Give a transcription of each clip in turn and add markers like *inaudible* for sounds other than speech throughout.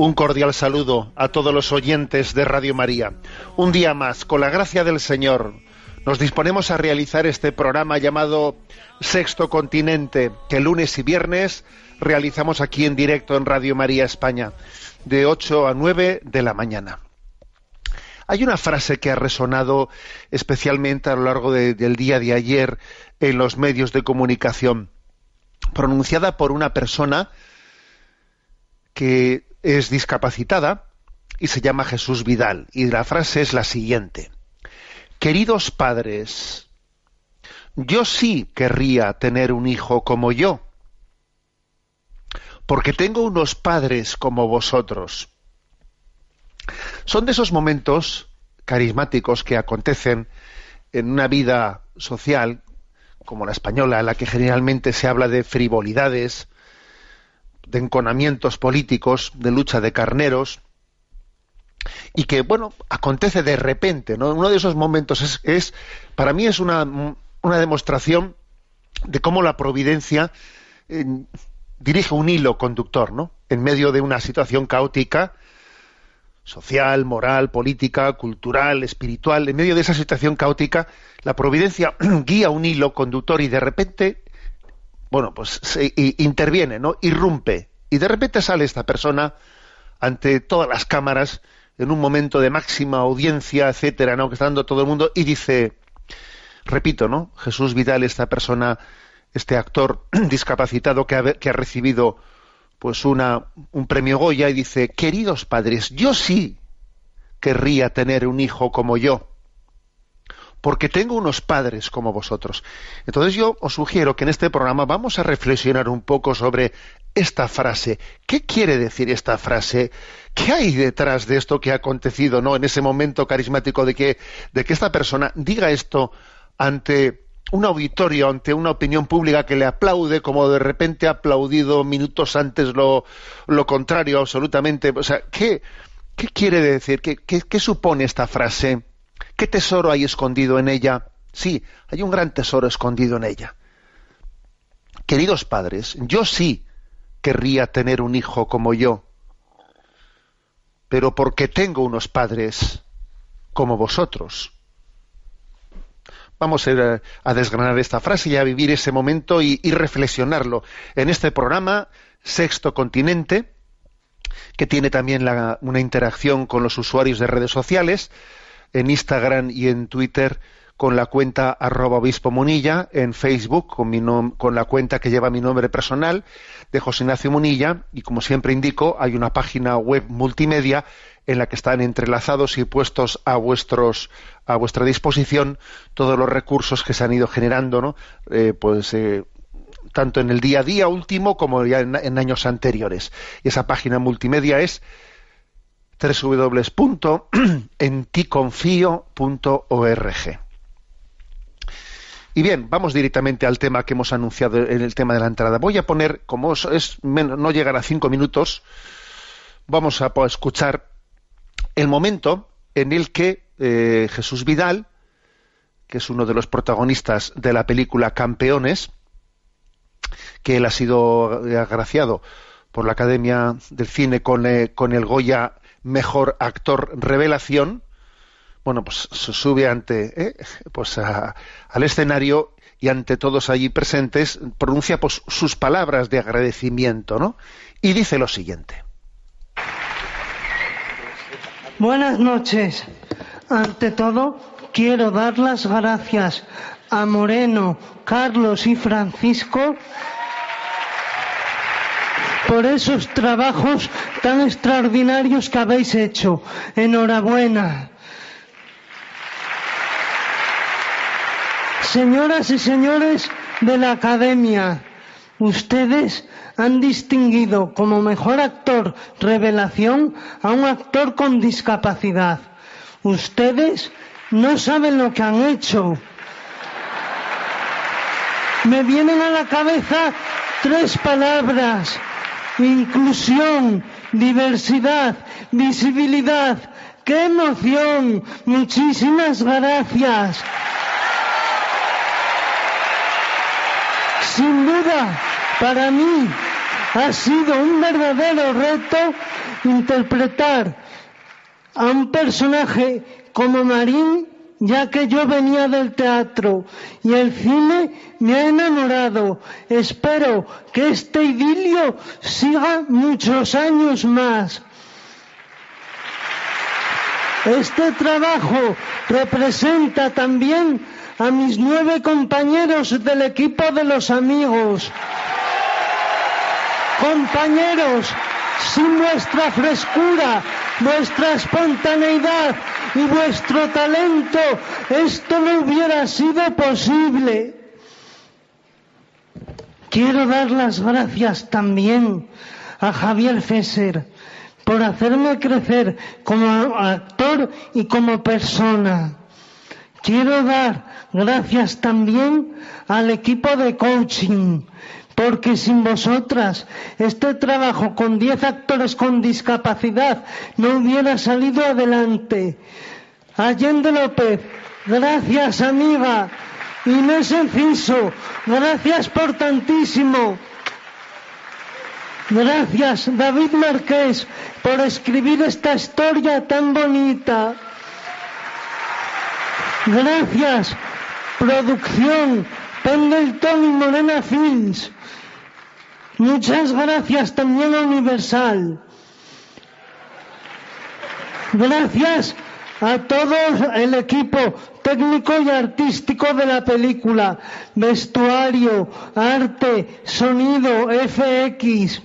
Un cordial saludo a todos los oyentes de Radio María. Un día más, con la gracia del Señor, nos disponemos a realizar este programa llamado Sexto Continente, que lunes y viernes realizamos aquí en directo en Radio María España, de 8 a 9 de la mañana. Hay una frase que ha resonado especialmente a lo largo de- del día de ayer en los medios de comunicación, pronunciada por una persona que es discapacitada y se llama Jesús Vidal. Y la frase es la siguiente. Queridos padres, yo sí querría tener un hijo como yo, porque tengo unos padres como vosotros. Son de esos momentos carismáticos que acontecen en una vida social como la española, en la que generalmente se habla de frivolidades, de enconamientos políticos, de lucha de carneros, y que, bueno, acontece de repente, ¿no? Uno de esos momentos es, es para mí es una, una demostración de cómo la providencia eh, dirige un hilo conductor, ¿no? En medio de una situación caótica, social, moral, política, cultural, espiritual, en medio de esa situación caótica, la providencia *clears throat* guía un hilo conductor y de repente bueno, pues se, interviene, ¿no? Irrumpe. Y de repente sale esta persona ante todas las cámaras en un momento de máxima audiencia, etcétera, ¿no? Que está dando todo el mundo y dice, repito, ¿no? Jesús Vidal, esta persona, este actor *clears throat* discapacitado que ha, que ha recibido pues una, un premio Goya y dice, queridos padres, yo sí querría tener un hijo como yo porque tengo unos padres como vosotros. Entonces yo os sugiero que en este programa vamos a reflexionar un poco sobre esta frase. ¿Qué quiere decir esta frase? ¿Qué hay detrás de esto que ha acontecido, no, en ese momento carismático de que de que esta persona diga esto ante un auditorio, ante una opinión pública que le aplaude, como de repente ha aplaudido minutos antes lo, lo contrario, absolutamente. O sea, ¿qué, qué quiere decir? ¿Qué, qué, qué supone esta frase? ¿Qué tesoro hay escondido en ella? Sí, hay un gran tesoro escondido en ella. Queridos padres, yo sí querría tener un hijo como yo, pero porque tengo unos padres como vosotros. Vamos a, desgranar esta frase y a vivir ese momento y, reflexionarlo en este programa Sexto Continente, que tiene también una interacción con los usuarios de redes sociales en Instagram y en Twitter con la cuenta arroba obispo Munilla, en Facebook con, mi con la cuenta que lleva mi nombre personal de José Ignacio Munilla y como siempre indico hay una página web multimedia en la que están entrelazados y puestos a vuestros a vuestra disposición todos los recursos que se han ido generando, ¿no? Eh, pues eh, tanto en el día a día último como ya en, en años anteriores. Y esa página multimedia es www.enticonfio.org. Y bien, vamos directamente al tema que hemos anunciado en el tema de la entrada. Voy a poner, como es, no llegar a cinco minutos, vamos a escuchar el momento en el que eh, Jesús Vidal, que es uno de los protagonistas de la película Campeones, que él ha sido agraciado por la Academia del Cine con, eh, con el Goya Mejor Actor Revelación, bueno, pues sube ante, eh, pues al escenario y ante todos allí presentes pronuncia pues, sus palabras de agradecimiento, ¿no? Y dice lo siguiente. Buenas noches Ante todo, quiero dar las gracias a Moreno, Carlos y Francisco por esos trabajos tan extraordinarios que habéis hecho. Enhorabuena. Señoras y señores de la Academia, ustedes han distinguido como mejor actor revelación a un actor con discapacidad. Ustedes no saben lo que han hecho. Me vienen a la cabeza tres palabras. Inclusión, diversidad, visibilidad. ¡Qué emoción! Muchísimas gracias. Sin duda, para mí ha sido un verdadero reto interpretar a un personaje como Marín, ya que yo venía del teatro y el cine me ha enamorado. Espero que este idilio siga muchos años más. Este trabajo representa también a mis nueve compañeros del equipo de los amigos. Compañeros, sin vuestra frescura, vuestra espontaneidad y vuestro talento, esto no hubiera sido posible. Quiero dar las gracias también a Javier Fesser por hacerme crecer como actor y como persona. Quiero dar gracias también al equipo de coaching, porque sin vosotras este trabajo con 10 actores con discapacidad no hubiera salido adelante. Allende López, gracias amiga. Inés Enciso, gracias por tantísimo. Gracias David Marqués por escribir esta historia tan bonita. Gracias, producción, Pendleton y Morena Films. Muchas gracias también a Universal. Gracias a todo el equipo técnico y artístico de la película, vestuario, arte, sonido, FX.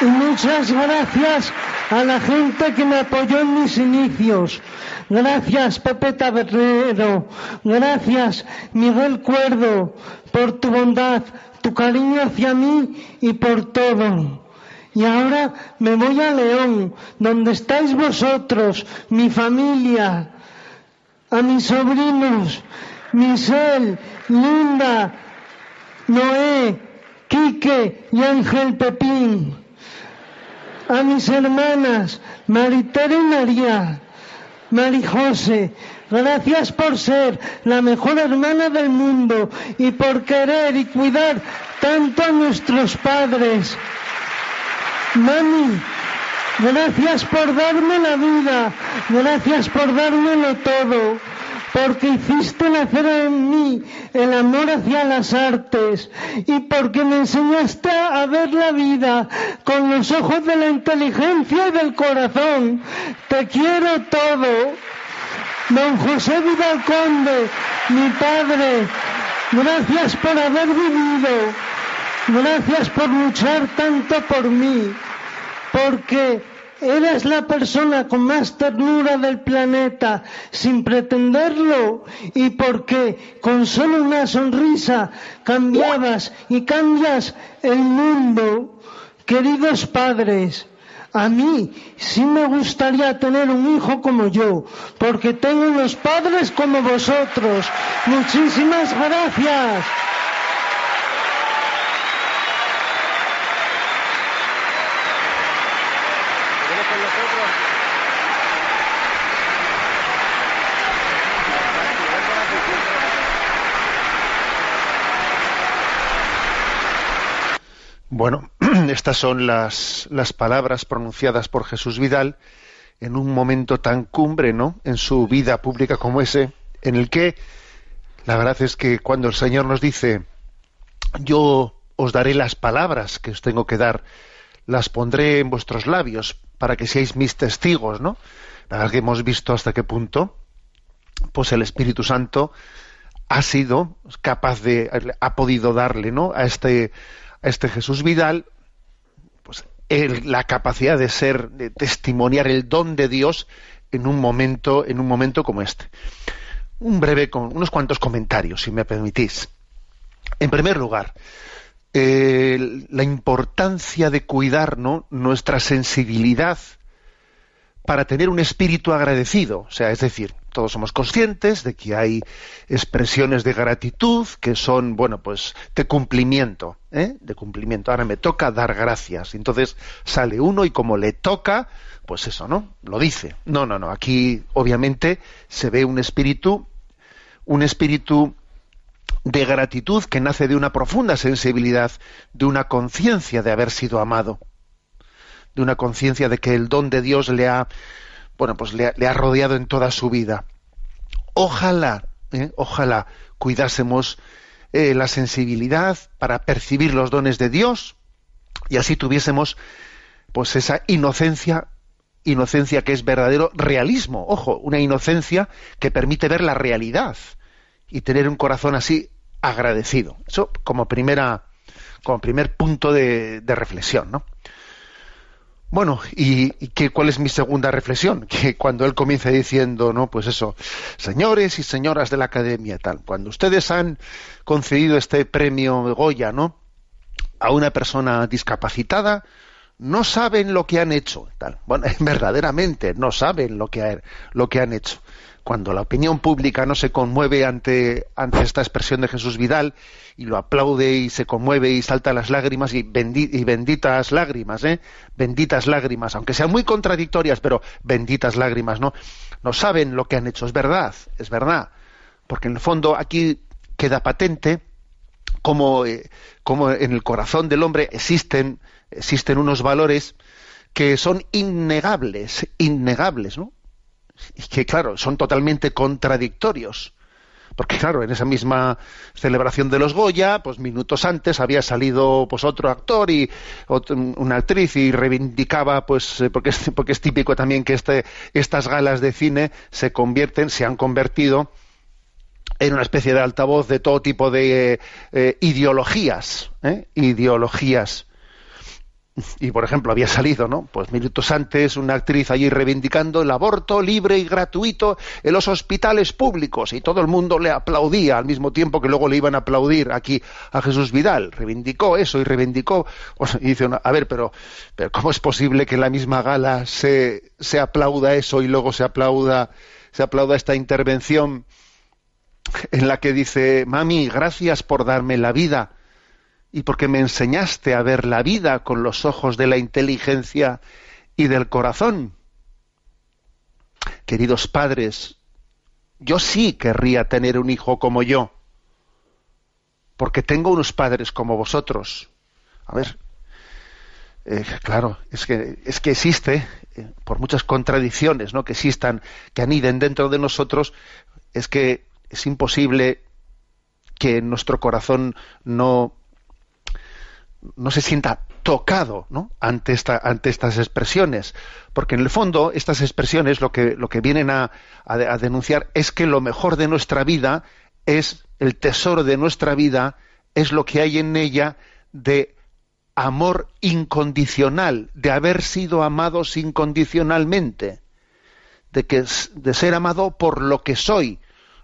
Y muchas gracias a la gente que me apoyó en mis inicios. Gracias, Pepe Tabernero. Gracias, Miguel Cuerdo, por tu bondad, tu cariño hacia mí y por todo. Y ahora me voy a León, donde estáis vosotros, mi familia, a mis sobrinos, Michelle, Linda, Noé, Quique y Ángel Pepín a mis hermanas Maritere y María, Marijose, gracias por ser la mejor hermana del mundo y por querer y cuidar tanto a nuestros padres. Mami, gracias por darme la vida, gracias por dármelo todo porque hiciste nacer en mí el amor hacia las artes y porque me enseñaste a ver la vida con los ojos de la inteligencia y del corazón. Te quiero todo. Don José Vidal Conde, mi padre, gracias por haber vivido, gracias por luchar tanto por mí, porque Eres la persona con más ternura del planeta sin pretenderlo y porque con solo una sonrisa cambiabas y cambias el mundo. Queridos padres, a mí sí me gustaría tener un hijo como yo, porque tengo unos padres como vosotros. Muchísimas gracias. Bueno, *clears throat* estas son las, las palabras pronunciadas por Jesús Vidal en un momento tan cumbre, ¿no? En su vida pública como ese, en el que la verdad es que cuando el Señor nos dice, yo os daré las palabras que os tengo que dar, las pondré en vuestros labios para que seáis mis testigos, ¿no? La verdad que hemos visto hasta qué punto, pues el Espíritu Santo ha sido capaz de, ha podido darle, ¿no? A este, a este Jesús Vidal, pues la capacidad de ser, de testimoniar el don de Dios en un momento, en un momento como este. Un breve, con unos cuantos comentarios, si me permitís. En primer lugar, eh, la importancia de cuidar ¿no? nuestra sensibilidad para tener un espíritu agradecido. O sea, es decir, todos somos conscientes de que hay expresiones de gratitud que son, bueno, pues de cumplimiento, ¿eh? de cumplimiento. Ahora me toca dar gracias. Entonces sale uno y como le toca, pues eso, ¿no? Lo dice. No, no, no. Aquí obviamente se ve un espíritu, un espíritu de gratitud que nace de una profunda sensibilidad, de una conciencia de haber sido amado, de una conciencia de que el don de Dios le ha, bueno, pues le, ha- rodeado en toda su vida. Ojalá, ¿eh? ojalá cuidásemos eh, la sensibilidad para percibir los dones de Dios y así tuviésemos pues esa inocencia inocencia que es verdadero realismo ojo una inocencia que permite ver la realidad y tener un corazón así agradecido eso como primera como primer punto de, de reflexión no bueno, ¿y, y qué, cuál es mi segunda reflexión? *laughs* Que cuando él comienza diciendo, no, pues eso, señores y señoras de la academia, tal, cuando ustedes han concedido este premio Goya, ¿no? A una persona discapacitada, no saben lo que han hecho, tal. Bueno, *laughs* verdaderamente no saben lo que, ha- lo que han hecho. Cuando la opinión pública no se conmueve ante, ante esta expresión de Jesús Vidal y lo aplaude y se conmueve y salta las lágrimas y, bendi- y benditas lágrimas, ¿eh? Benditas lágrimas, aunque sean muy contradictorias, pero benditas lágrimas, ¿no? No saben lo que han hecho, es verdad, es verdad. Porque en el fondo aquí queda patente como, eh, como en el corazón del hombre existen, existen unos valores que son innegables, innegables, ¿no? Y que, claro, son totalmente contradictorios. Porque, claro, en esa misma celebración de los Goya, pues minutos antes había salido pues otro actor y una actriz y reivindicaba, pues, eh, porque es, *laughs* porque es típico también que este, estas galas de cine se convierten, se han convertido en una especie de altavoz de todo tipo de eh, eh, ideologías, ¿eh? ideologías. *laughs* Y por ejemplo había salido, ¿no? Pues minutos antes una actriz allí reivindicando el aborto libre y gratuito en los hospitales públicos y todo el mundo le aplaudía al mismo tiempo que luego le iban a aplaudir aquí a Jesús Vidal. Reivindicó eso y reivindicó. y dice, a ver, pero, pero ¿cómo es posible que en la misma gala se, se aplauda eso y luego se aplauda se aplauda esta intervención en la que dice, mami, gracias por darme la vida y porque me enseñaste a ver la vida con los ojos de la inteligencia y del corazón. Queridos padres, yo sí querría tener un hijo como yo, porque tengo unos padres como vosotros. A ver, eh, claro, es que, es que existe, eh, por muchas contradicciones ¿no? que existan, que aniden dentro de nosotros, es que es imposible que nuestro corazón no, no se sienta tocado ante, esta, ante estas expresiones. Porque en el fondo estas expresiones lo que, lo que vienen a, a, a denunciar es que lo mejor de nuestra vida es el tesoro de nuestra vida, es lo que hay en ella de amor incondicional, de haber sido amados incondicionalmente, de, que, de ser amado por lo que soy,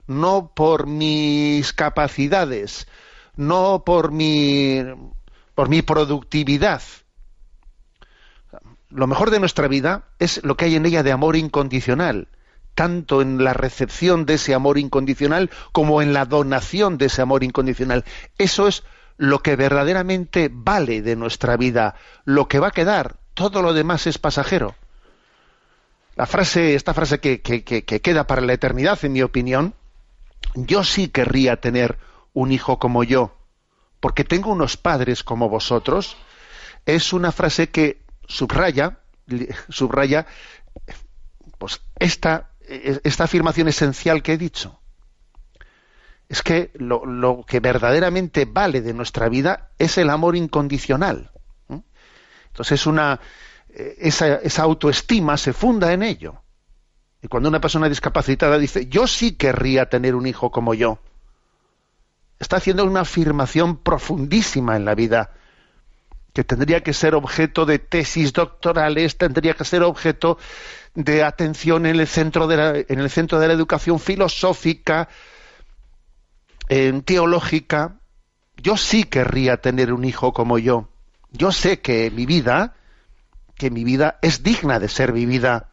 no por mis capacidades, no por mi, por mi productividad. Lo mejor de nuestra vida es lo que hay en ella de amor incondicional, tanto en la recepción de ese amor incondicional como en la donación de ese amor incondicional. Eso es lo que verdaderamente vale de nuestra vida, lo que va a quedar, todo lo demás es pasajero. La frase, esta frase que, que, que, que queda para la eternidad, en mi opinión, yo sí querría tener un hijo como yo, porque tengo unos padres como vosotros, es una frase que subraya, subraya pues esta, esta afirmación esencial que he dicho. Es que lo, lo, que verdaderamente vale de nuestra vida es el amor incondicional. Entonces es una eh, esa, esa autoestima se funda en ello. Y cuando una persona discapacitada dice, yo sí querría tener un hijo como yo, está haciendo una afirmación profundísima en la vida, que tendría que ser objeto de tesis doctorales, tendría que ser objeto de atención en el centro de la, en el centro de la educación filosófica, en teológica. Yo sí querría tener un hijo como yo. Yo sé que mi vida, que mi vida es digna de ser vivida.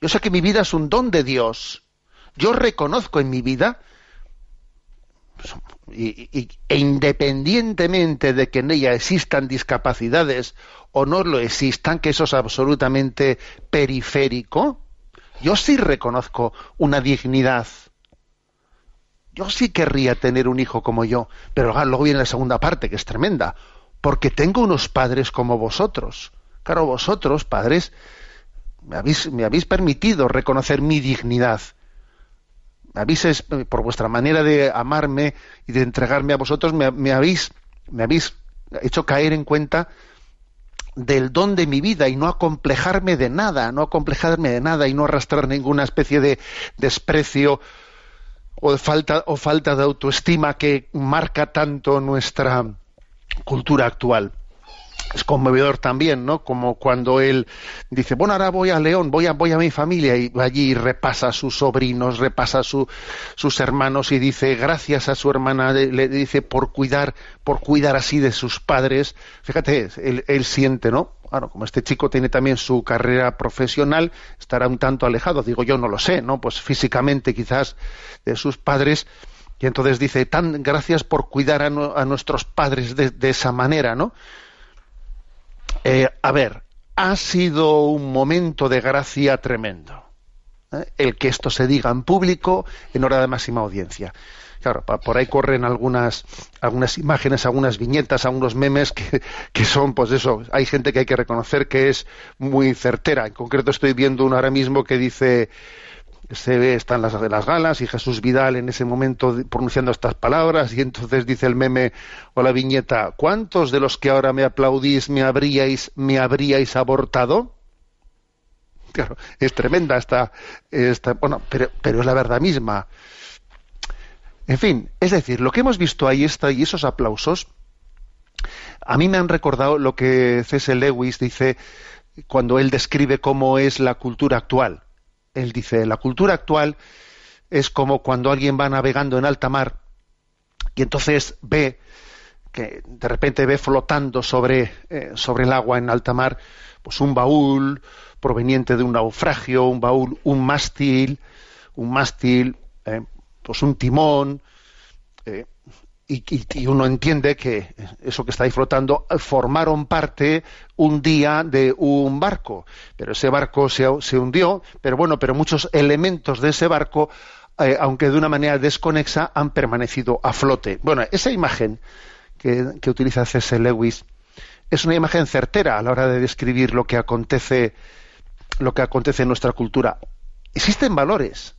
Yo sé que mi vida es un don de Dios. Yo reconozco en mi vida y, e independientemente de que en ella existan discapacidades o no lo existan, que eso es absolutamente periférico, yo sí reconozco una dignidad. Yo sí querría tener un hijo como yo, pero luego viene la segunda parte, que es tremenda, porque tengo unos padres como vosotros. Claro, vosotros, padres, me habéis, me habéis permitido reconocer mi dignidad habéis, es- por vuestra manera de amarme y de entregarme a vosotros, me, habéis, me habéis hecho caer en cuenta del don de mi vida y no acomplejarme de nada, no acomplejarme de nada y no arrastrar ninguna especie de desprecio o falta o falta de autoestima que marca tanto nuestra cultura actual es conmovedor también, ¿no? Como cuando él dice, bueno, ahora voy a León, voy a, voy a mi familia y allí repasa a sus sobrinos, repasa a su- sus hermanos y dice, gracias a su hermana, le dice, por cuidar, por cuidar así de sus padres. Fíjate, él, siente, ¿no? Claro, como este chico tiene también su carrera profesional, estará un tanto alejado, digo yo no lo sé, ¿no? Pues físicamente quizás de sus padres, y entonces dice, tan gracias por cuidar a, nu- a nuestros padres de esa manera, ¿no? Eh, a ver, ha sido un momento de gracia tremendo. ¿eh? El que esto se diga en público en hora de máxima audiencia. Claro, por ahí corren algunas, algunas imágenes, algunas viñetas, algunos memes que, que son, pues eso, hay gente que hay que reconocer que es muy certera. En concreto estoy viendo uno ahora mismo que dice, se ve, están las, las galas y Jesús Vidal en ese momento pronunciando estas palabras y entonces dice el meme o la viñeta, ¿cuántos de los que ahora me aplaudís me habríais, me habríais abortado? *laughs* Claro, es tremenda esta, esta bueno, pero, pero es la verdad misma. En fin, es decir, lo que hemos visto ahí está y esos aplausos, a mí me han recordado lo que C.S. Lewis dice cuando él describe cómo es la cultura actual. Él dice, la cultura actual es como cuando alguien va navegando en alta mar y entonces ve que de repente ve flotando sobre, eh, sobre el agua en alta mar pues un baúl proveniente de un naufragio, un baúl, un mástil, un mástil, eh, pues un timón, eh, y, y- uno entiende que eso que está ahí flotando eh, formaron parte un día de un barco, pero ese barco se, se hundió, pero bueno, pero muchos elementos de ese barco, eh, aunque de una manera desconexa, han permanecido a flote. Bueno, esa imagen que, que utiliza C.S. Lewis es una imagen certera a la hora de describir lo que acontece, lo que acontece en nuestra cultura. Existen valores,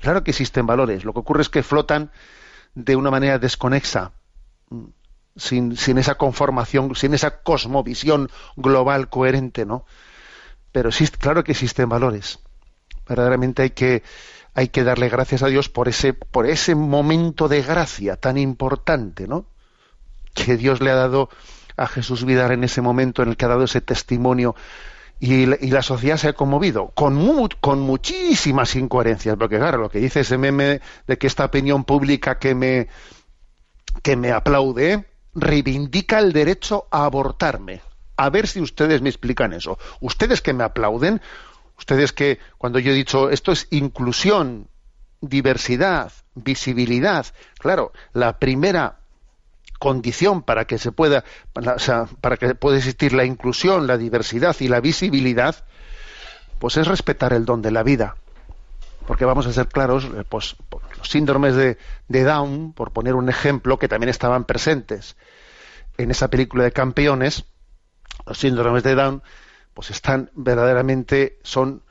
claro que existen valores. Lo que ocurre es que flotan de una manera desconexa, mm, sin, sin esa conformación, sin esa cosmovisión global coherente, ¿no? Pero existe, claro que existen valores. Verdaderamente hay que, hay que darle gracias a Dios por ese, por ese momento de gracia tan importante, ¿no? Que Dios le ha dado a Jesús Vidal en ese momento en el que ha dado ese testimonio y, la- y la sociedad se ha conmovido con, mu- con muchísimas incoherencias, porque claro, lo que dice ese meme de que esta opinión pública que me, que me aplaude reivindica el derecho a abortarme. A ver si ustedes me explican eso. Ustedes que me aplauden, ustedes que cuando yo he dicho esto es inclusión, diversidad, visibilidad, claro, la primera condición para que se pueda para, o sea, para que pueda existir la inclusión, la diversidad y la visibilidad, pues es respetar el don de la vida. Porque vamos a ser claros, eh, pues los síndromes de, de Down, por poner un ejemplo, que también estaban presentes en esa película de campeones, los síndromes de Down, pues están verdaderamente, son,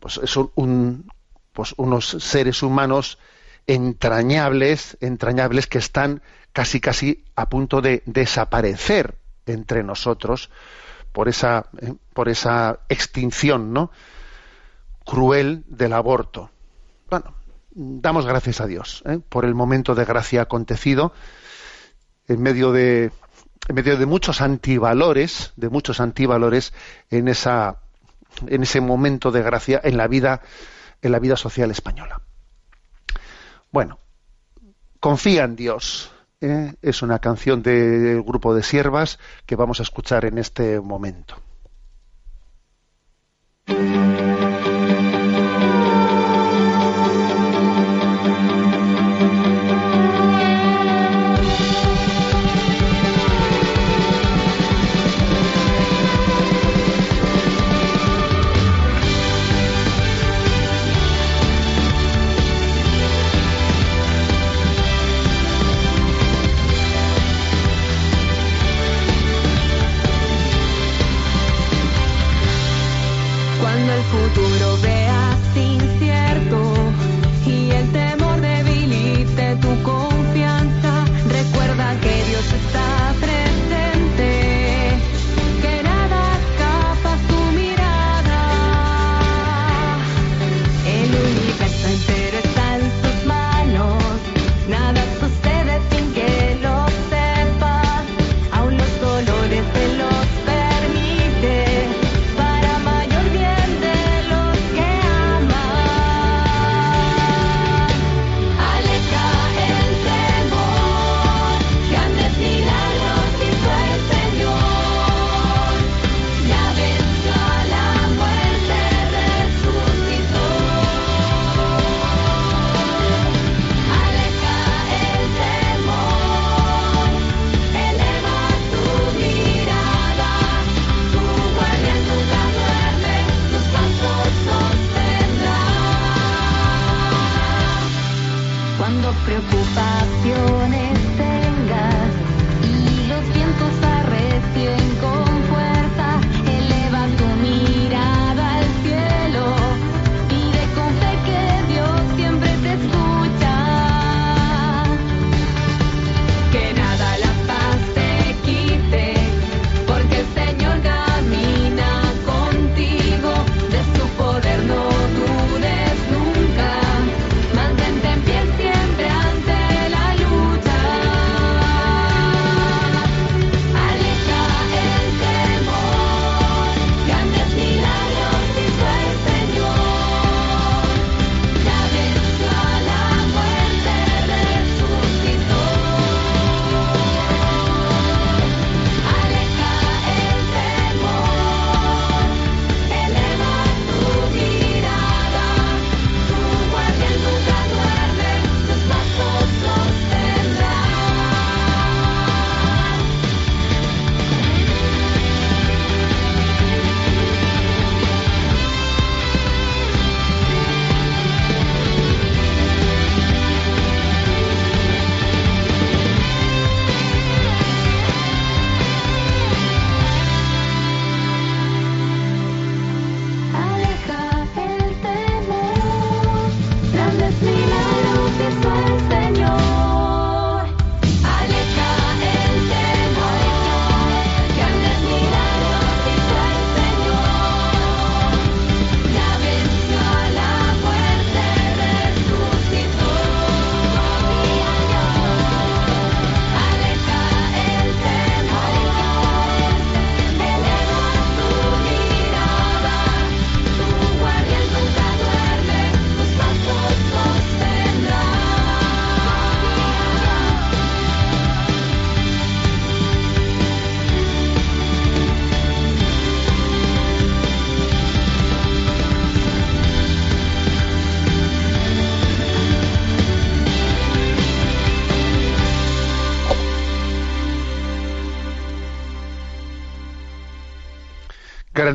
pues son un, pues unos seres humanos entrañables, entrañables que están casi casi a punto de desaparecer entre nosotros por esa, eh, por esa extinción, ¿no? cruel del aborto. Bueno, damos gracias a Dios ¿eh? por el momento de gracia acontecido en medio de en medio de muchos antivalores, de muchos antivalores en esa en ese momento de gracia en la vida en la vida social española. Bueno, confía en Dios. ¿Eh? Es una canción del grupo de siervas que vamos a escuchar en este momento.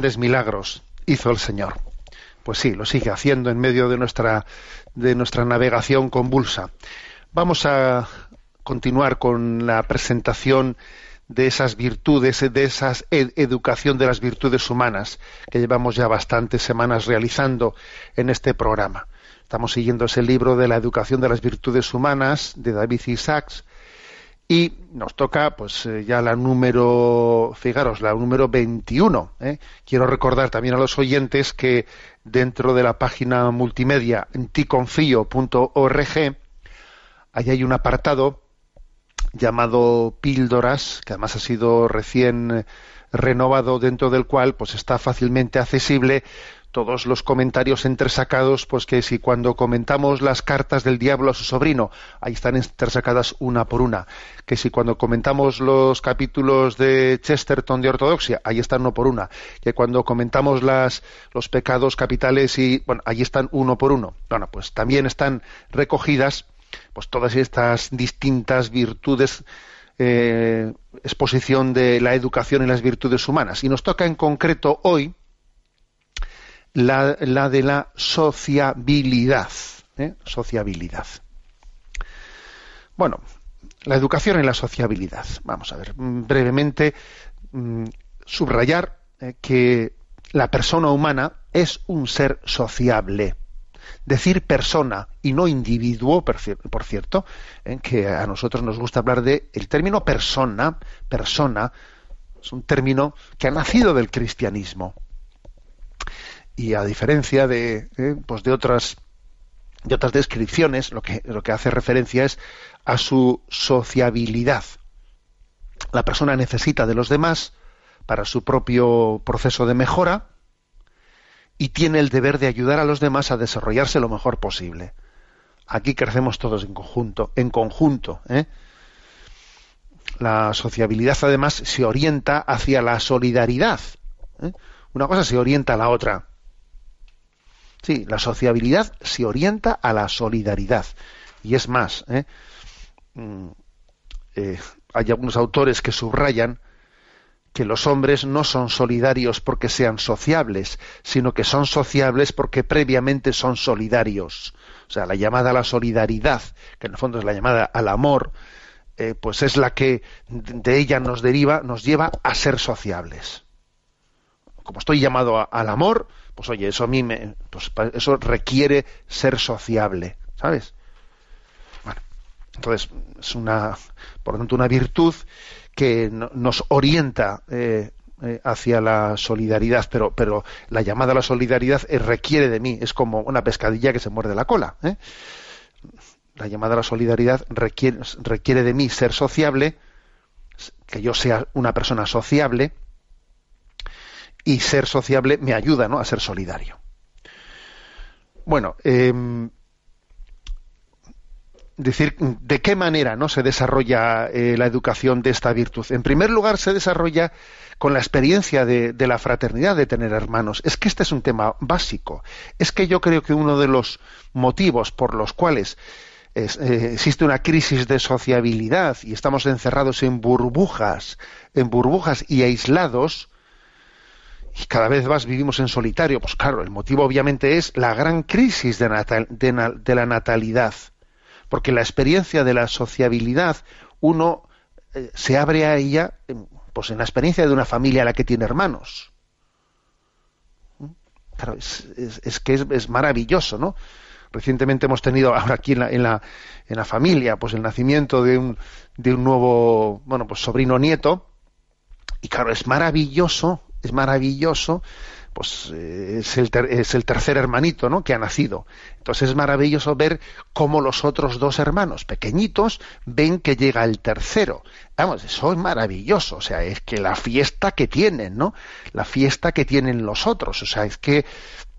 Grandes milagros hizo el Señor. Pues sí, lo sigue haciendo en medio de nuestra de nuestra navegación convulsa. Vamos a continuar con la presentación de esas virtudes, de esa educación de las virtudes humanas que llevamos ya bastantes semanas realizando en este programa. Estamos siguiendo ese libro de la educación de las virtudes humanas de David Isaacs Y nos toca, pues eh, ya la número, fijaros, la número 21. ¿eh? Quiero recordar también a los oyentes que dentro de la página multimedia ticonfío.org, ahí hay un apartado llamado Píldoras, que además ha sido recién eh, renovado, dentro del cual pues está fácilmente accesible todos los comentarios entresacados, pues que si cuando comentamos las cartas del diablo a su sobrino, ahí están entresacadas una por una, que si cuando comentamos los capítulos de Chesterton de ortodoxia, ahí están uno por una, que cuando comentamos las, los pecados capitales y, bueno, ahí están uno por uno. Bueno, pues también están recogidas pues todas estas distintas virtudes eh, exposición de la educación y las virtudes humanas. Y nos toca en concreto hoy la, de la sociabilidad. ¿eh? Sociabilidad. Bueno, la educación y la sociabilidad. Vamos a ver, mm, brevemente, mm, subrayar eh, que la persona humana es un ser sociable. Decir persona y no individuo, por cierto, eh, que a nosotros nos gusta hablar de el término persona, persona, es un término que ha nacido del cristianismo y a diferencia de, eh, pues de otras de otras descripciones, lo que, lo que hace referencia es a su sociabilidad. La persona necesita de los demás para su propio proceso de mejora y tiene el deber de ayudar a los demás a desarrollarse lo mejor posible. Aquí crecemos todos en conjunto, en conjunto. ¿eh? La sociabilidad además se orienta hacia la solidaridad. ¿eh? Una cosa se orienta a la otra. Sí, la sociabilidad se orienta a la solidaridad. Y es más, ¿eh? Mm, eh, hay algunos autores que subrayan que los hombres no son solidarios porque sean sociables, sino que son sociables porque previamente son solidarios. O sea, la llamada a la solidaridad, que en el fondo es la llamada al amor, eh, pues es la que de ella nos deriva, nos lleva a ser sociables. Como estoy llamado al amor, pues oye, eso a mí me, pues eso requiere ser sociable, ¿sabes? Bueno, entonces es una, por tanto, una virtud que no- nos orienta eh, eh, hacia la solidaridad, pero, pero la llamada a la solidaridad eh, requiere de mí, es como una pescadilla que se muerde la cola. ¿eh? La llamada a la solidaridad requiere, requiere de mí ser sociable, que yo sea una persona sociable, y ser sociable me ayuda ¿no? a ser solidario. Bueno, em, decir de qué manera no se desarrolla eh, la educación de esta virtud. En primer lugar, se desarrolla con la experiencia de, la fraternidad, de tener hermanos. Es que este es un tema básico. Es que yo creo que uno de los motivos por los cuales es- eh, existe una crisis de sociabilidad y estamos encerrados en burbujas, en burbujas y aislados, y cada vez más vivimos en solitario, pues claro, el motivo obviamente es la gran crisis de, natal- de la natalidad. Porque la experiencia de la sociabilidad uno eh, se abre a ella pues en la experiencia de una familia a la que tiene hermanos. ¿Mm? Claro, es, es- es que es, es maravilloso no recientemente hemos tenido ahora aquí en la, en la en la familia pues el nacimiento de un de un nuevo bueno pues sobrino nieto. Y claro es maravilloso es maravilloso pues eh, es, el ter- es el tercer hermanito ¿no? que ha nacido. Entonces es maravilloso ver cómo los otros dos hermanos pequeñitos ven que llega el tercero. Vamos eso es maravilloso o sea es que la fiesta que tienen no la fiesta que tienen los otros o sea es que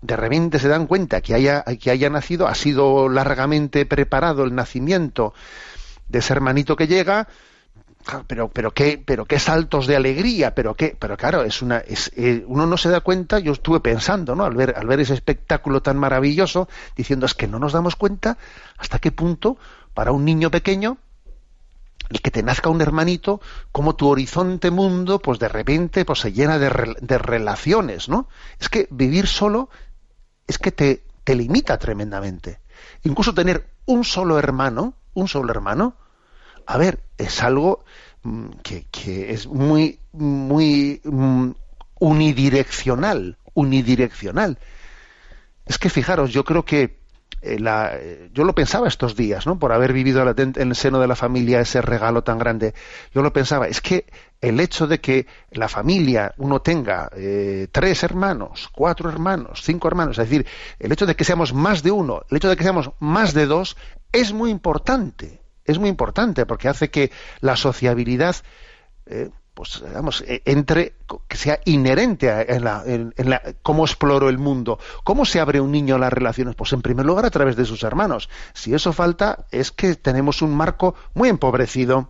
de repente se dan cuenta que haya que haya nacido ha sido largamente preparado el nacimiento de ese hermanito que llega pero pero qué pero qué saltos de alegría pero qué pero claro es una es, eh, uno no se da cuenta yo estuve pensando no al ver al ver ese espectáculo tan maravilloso diciendo es que no nos damos cuenta hasta qué punto para un niño pequeño el que te nazca un hermanito como tu horizonte mundo pues de repente pues se llena de, de relaciones no es que vivir solo es que te te limita tremendamente. Incluso tener un solo hermano un solo hermano a ver, es algo mm, que, es muy, muy mm, unidireccional, unidireccional. Es que fijaros, yo creo que eh, la- eh, yo lo pensaba estos días, ¿no? Por haber vivido en el seno de la familia ese regalo tan grande. Yo lo pensaba, es que el hecho de que la familia uno tenga eh, tres hermanos, cuatro hermanos, cinco hermanos, es decir, el hecho de que seamos más de uno, el hecho de que seamos más de dos, es muy importante. Es muy importante porque hace que la sociabilidad eh, pues digamos, eh, entre, que sea inherente a- en, la, en- la- cómo exploro el mundo. ¿Cómo se abre un niño a las relaciones? Pues en primer lugar a través de sus hermanos. Si eso falta, es que tenemos un marco muy empobrecido.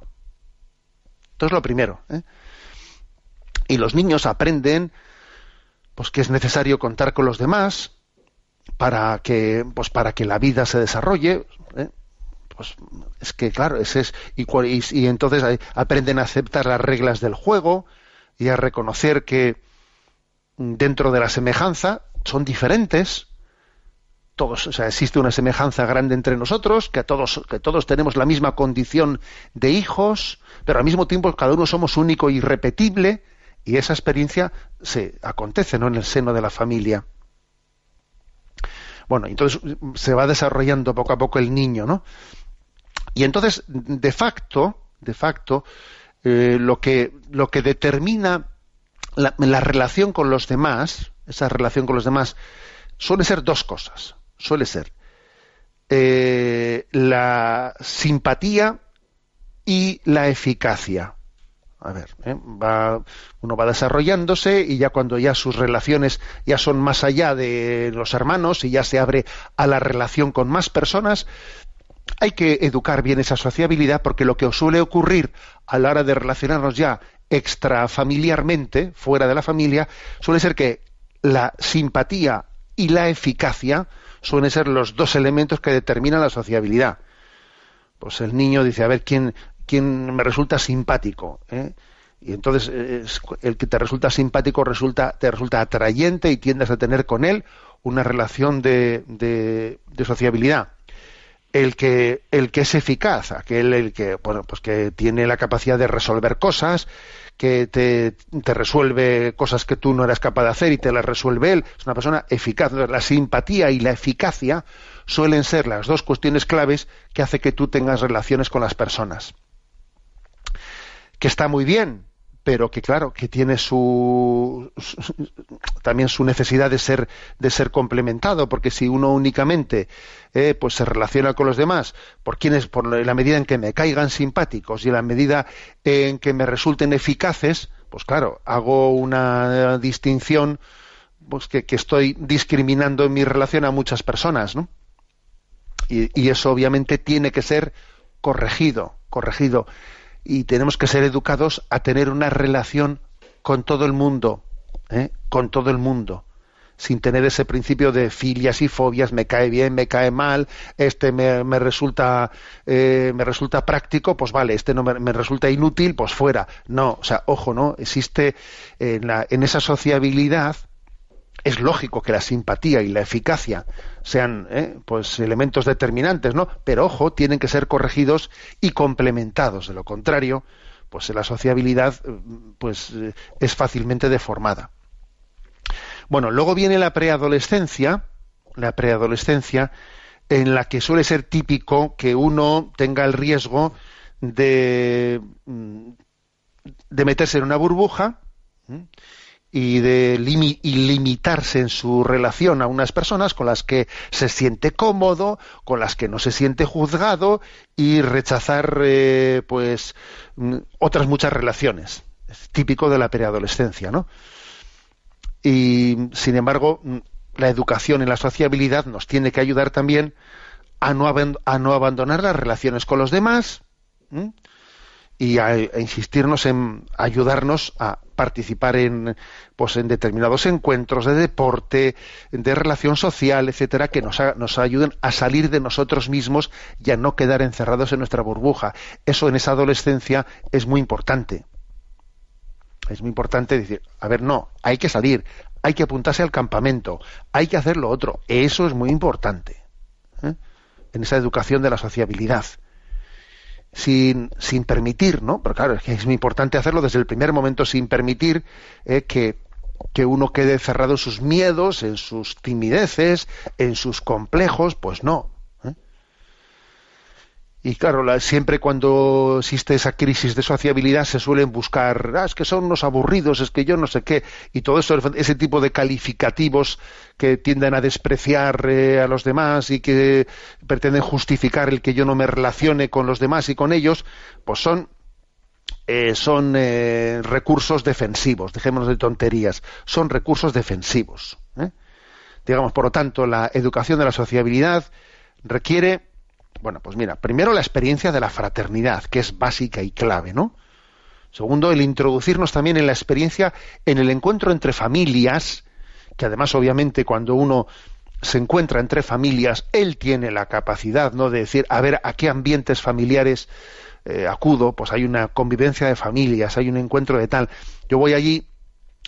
Esto es lo primero. ¿eh? Y los niños aprenden pues que es necesario contar con los demás para que pues para que la vida se desarrolle. Pues es que claro ese es y, entonces aprenden a aceptar las reglas del juego y a reconocer que dentro de la semejanza son diferentes. Todos o sea existe una semejanza grande entre nosotros que a todos que todos tenemos la misma condición de hijos pero al mismo tiempo cada uno somos único y irrepetible y esa experiencia se acontece no en el seno de la familia. Bueno, entonces se va desarrollando poco a poco el niño, ¿no? Y entonces, de facto, de facto, eh, lo que lo que determina la, la relación con los demás, esa relación con los demás, suele ser dos cosas. Suele ser eh, la simpatía y la eficacia. A ver, ¿eh? va, uno va desarrollándose y ya cuando ya sus relaciones ya son más allá de los hermanos y ya se abre a la relación con más personas, hay que educar bien esa sociabilidad porque lo que suele ocurrir a la hora de relacionarnos ya extrafamiliarmente, fuera de la familia, suele ser que la simpatía y la eficacia suelen ser los dos elementos que determinan la sociabilidad. Pues el niño dice, a ver, ¿quién, me resulta simpático? ¿eh? Y entonces es- el que te resulta simpático resulta, te resulta atrayente y tiendes a tener con él una relación de sociabilidad. El que, el que es eficaz, aquel el que, bueno, pues que tiene la capacidad de resolver cosas, que te, te resuelve cosas que tú no eras capaz de hacer y te las resuelve él, es una persona eficaz. La simpatía y la eficacia suelen ser las dos cuestiones claves que hace que tú tengas relaciones con las personas que está muy bien, pero que claro, que tiene su, también su necesidad de ser de ser complementado, porque si uno únicamente eh, pues se relaciona con los demás por quienes por la medida en que me caigan simpáticos y en la medida en que me resulten eficaces, pues claro, hago una distinción pues que, que estoy discriminando en mi relación a muchas personas, ¿no? Y, y eso obviamente tiene que ser corregido, corregido. Y tenemos que ser educados a tener una relación con todo el mundo, ¿eh? con todo el mundo, sin tener ese principio de filias y fobias, me cae bien, me cae mal, este me, me resulta eh, me resulta práctico, pues vale, este no me, me resulta inútil, pues fuera. No, o sea, ojo, no, existe en, la, en esa sociabilidad es lógico que la simpatía y la eficacia sean eh, pues elementos determinantes, ¿no? Pero ojo, tienen que ser corregidos y complementados. De lo contrario, pues la sociabilidad pues eh, es fácilmente deformada. Bueno, luego viene la preadolescencia, la preadolescencia en la que suele ser típico que uno tenga el riesgo de mm, de meterse en una burbuja. Y de limi- y limitarse en su relación a unas personas con las que se siente cómodo, con las que no se siente juzgado y rechazar eh, pues mm, otras muchas relaciones. Es típico de la preadolescencia, ¿no? Y sin embargo, mm, la educación en la sociabilidad nos tiene que ayudar también a no, a no abandonar las relaciones con los demás. Y a, insistirnos en ayudarnos a participar en pues en determinados encuentros de deporte, de relación social, etcétera, que nos, ha- nos ayuden a salir de nosotros mismos y a no quedar encerrados en nuestra burbuja. Eso en esa adolescencia es muy importante. Es muy importante decir, a ver, no, hay que salir, hay que apuntarse al campamento, hay que hacer lo otro. Eso es muy importante. ¿eh? En esa educación de la sociabilidad sin, sin permitir, ¿no? Pero claro, es que es muy importante hacerlo desde el primer momento, sin permitir eh, que, que uno quede cerrado en sus miedos, en sus timideces, en sus complejos, pues no. Y claro, la- siempre cuando existe esa crisis de sociabilidad se suelen buscar, "Ah, es que son unos aburridos, es que yo no sé qué, y todo eso, ese tipo de calificativos que tienden a despreciar eh, a los demás y que pretenden justificar el que yo no me relacione con los demás y con ellos, pues son eh, son eh, recursos defensivos, dejémonos de tonterías, son recursos defensivos. ¿eh? Digamos, por lo tanto, la educación de la sociabilidad requiere, bueno, pues mira, primero la experiencia de la fraternidad, que es básica y clave, ¿no? Segundo, el introducirnos también en la experiencia, en el encuentro entre familias, que además, obviamente, cuando uno se encuentra entre familias, él tiene la capacidad, ¿no?, de decir, a ver, a qué ambientes familiares eh, acudo, pues hay una convivencia de familias, hay un encuentro de tal. Yo voy allí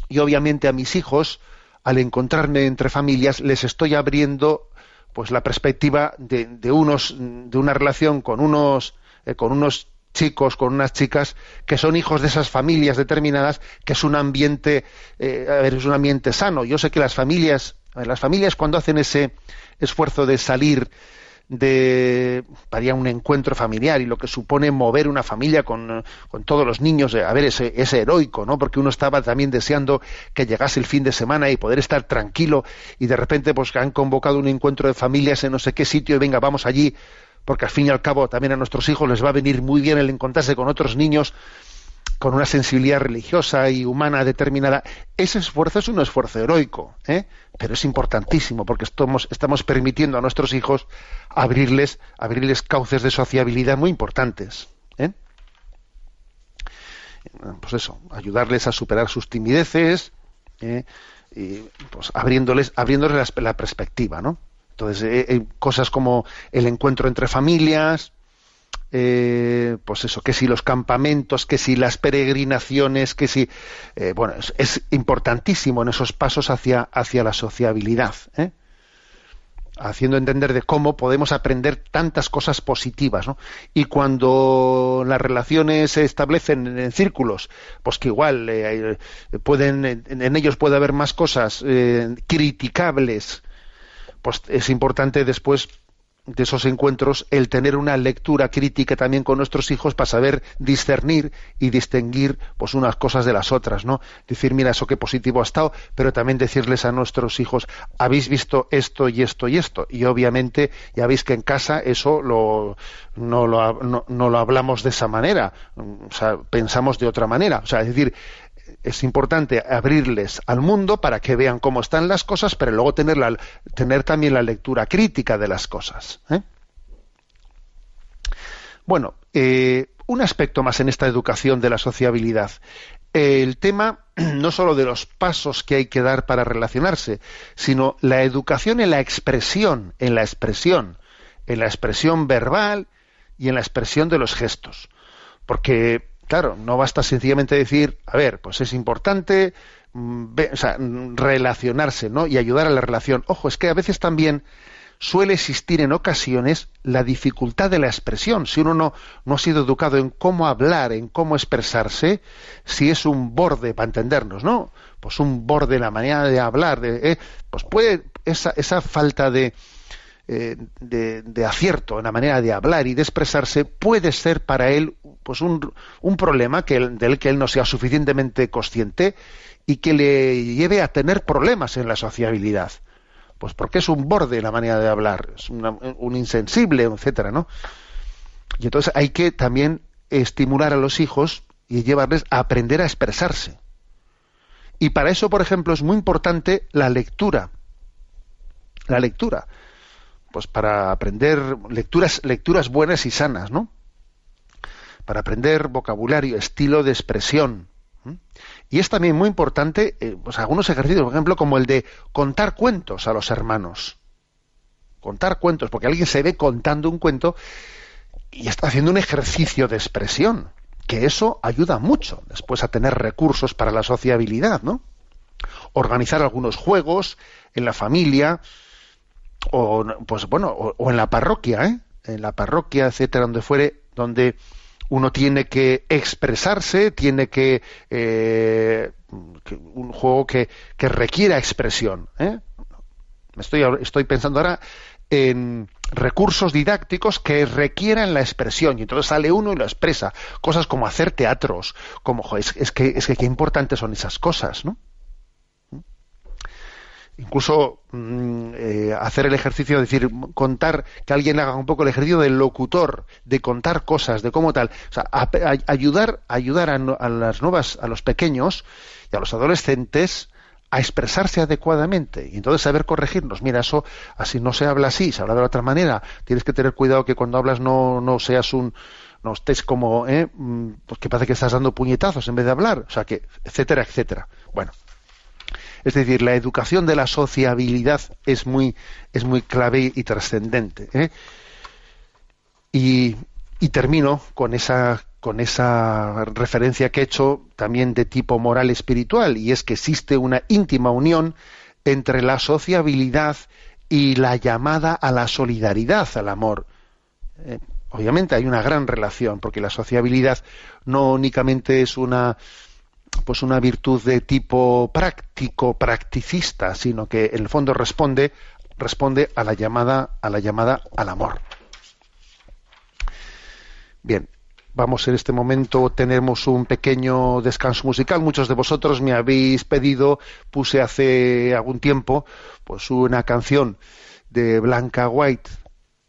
y obviamente a mis hijos, al encontrarme entre familias, les estoy abriendo pues la perspectiva de, de unos de una relación con unos eh, con unos chicos, con unas chicas que son hijos de esas familias determinadas, que es un ambiente, eh, a ver, es un ambiente sano. Yo sé que las familias, las familias cuando hacen ese esfuerzo de salir de para un encuentro familiar y lo que supone mover una familia con, con todos los niños, eh, a ver, ese, ese heroico, ¿no? Porque uno estaba también deseando que llegase el fin de semana y poder estar tranquilo y de repente pues que han convocado un encuentro de familias en no sé qué sitio y venga, vamos allí, porque al fin y al cabo también a nuestros hijos les va a venir muy bien el encontrarse con otros niños con una sensibilidad religiosa y humana determinada, ese esfuerzo es un esfuerzo heroico, ¿eh? pero es importantísimo porque estamos, estamos permitiendo a nuestros hijos abrirles, abrirles cauces de sociabilidad muy importantes. ¿eh? Pues eso, ayudarles a superar sus timideces, ¿eh? y pues abriéndoles, abriéndoles la, la perspectiva, ¿no? Entonces, eh, eh, cosas como el encuentro entre familias, eh, pues eso, que si los campamentos, que si las peregrinaciones, que si, eh, bueno, es, importantísimo en esos pasos hacia, hacia la sociabilidad, ¿eh? haciendo entender de cómo podemos aprender tantas cosas positivas, ¿no? Y cuando las relaciones se establecen en, círculos, pues que igual eh, pueden, en, en ellos puede haber más cosas eh, criticables, pues es importante después de esos encuentros el tener una lectura crítica también con nuestros hijos para saber discernir y distinguir pues unas cosas de las otras, ¿no? Decir, mira, eso qué positivo ha estado, pero también decirles a nuestros hijos, habéis visto esto y esto y esto. Y obviamente ya veis que en casa eso lo, no, lo, no, no lo hablamos de esa manera, o sea, pensamos de otra manera. O sea, es decir, es importante abrirles al mundo para que vean cómo están las cosas, pero luego tener, la, tener también la lectura crítica de las cosas. ¿eh? Bueno, eh, un aspecto más en esta educación de la sociabilidad. El tema *clears throat* no solo de los pasos que hay que dar para relacionarse, sino la educación en la expresión, en la expresión, en la expresión verbal y en la expresión de los gestos. Porque claro, no basta sencillamente decir, a ver, pues es importante mm, o sea, mm, relacionarse, ¿no? Y ayudar a la relación. Ojo, es que a veces también suele existir en ocasiones la dificultad de la expresión. Si uno no, no ha sido educado en cómo hablar, en cómo expresarse, si es un borde para entendernos, ¿no? Pues un borde en la manera de hablar, de, eh, pues puede esa, esa falta de, eh, de, de acierto en la manera de hablar y de expresarse puede ser para él pues un, un problema que del que él no sea suficientemente consciente y que le lleve a tener problemas en la sociabilidad. Pues porque es un borde la manera de hablar, es un insensible, etcétera, ¿no? Y entonces hay que también estimular a los hijos y llevarles a aprender a expresarse. Y para eso, por ejemplo, es muy importante la lectura. La lectura pues para aprender lecturas lecturas buenas y sanas, ¿no? Para aprender vocabulario, estilo de expresión. ¿m? Y es también muy importante, eh, pues algunos ejercicios, por ejemplo, como el de contar cuentos a los hermanos. Contar cuentos, porque alguien se ve contando un cuento y está haciendo un ejercicio de expresión, que eso ayuda mucho después a tener recursos para la sociabilidad, ¿no? Organizar algunos juegos en la familia, o pues bueno o, o en la parroquia ¿eh? en la parroquia etcétera donde fuere donde uno tiene que expresarse tiene que, eh, un- juego que, requiera expresión. ¿eh? Estoy, estoy pensando ahora en recursos didácticos que requieran la expresión y entonces sale uno y lo expresa cosas como hacer teatros como jo, es, es que es que qué importantes son esas cosas no incluso mm, eh, hacer el ejercicio, es decir, contar, que alguien haga un poco el ejercicio del locutor, de contar cosas, de cómo tal, o sea, a- ayudar, ayudar a, a las nuevas, a los pequeños y a los adolescentes a expresarse adecuadamente y entonces saber corregirnos. Mira, eso así no se habla así, se habla de otra manera. Tienes que tener cuidado que cuando hablas no, no seas un, no estés como, ¿eh? Mm, pues que parece que estás dando puñetazos en vez de hablar, o sea que, etcétera, etcétera. Bueno, es decir, la educación de la sociabilidad es muy, es muy clave y trascendente. ¿eh? Y, termino con esa, con esa referencia que he hecho también de tipo moral espiritual, y es que existe una íntima unión entre la sociabilidad y la llamada a la solidaridad, al amor. Eh, obviamente hay una gran relación, porque la sociabilidad no únicamente es una pues una virtud de tipo práctico, practicista, sino que en el fondo responde responde a la llamada a la llamada al amor. Bien, vamos en este momento tenemos un pequeño descanso musical. Muchos de vosotros me habéis pedido, puse hace algún tiempo, pues una canción de Blanca White,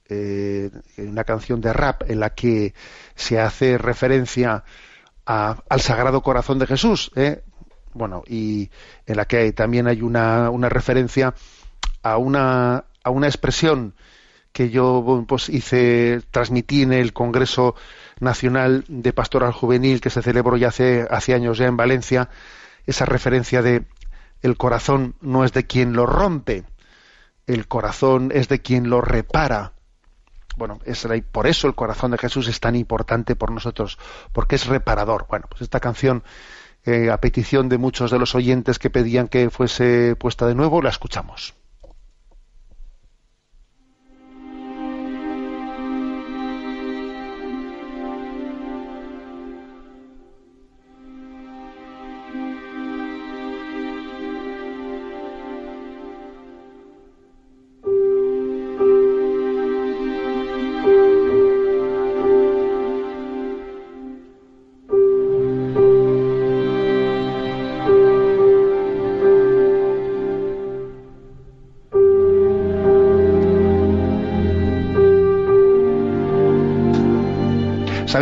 eh, una canción de rap en la que se hace referencia a- al Sagrado Corazón de Jesús, ¿eh? bueno, y en la que también hay una, referencia a una, a una expresión que yo pues hice, transmití en el Congreso Nacional de Pastoral Juvenil que se celebró ya hace, hace años ya en Valencia, esa referencia de el corazón no es de quien lo rompe, el corazón es de quien lo repara. Bueno, es por eso el corazón de Jesús es tan importante por nosotros, porque es reparador. Bueno, pues esta canción, eh, a petición de muchos de los oyentes que pedían que fuese puesta de nuevo, la escuchamos.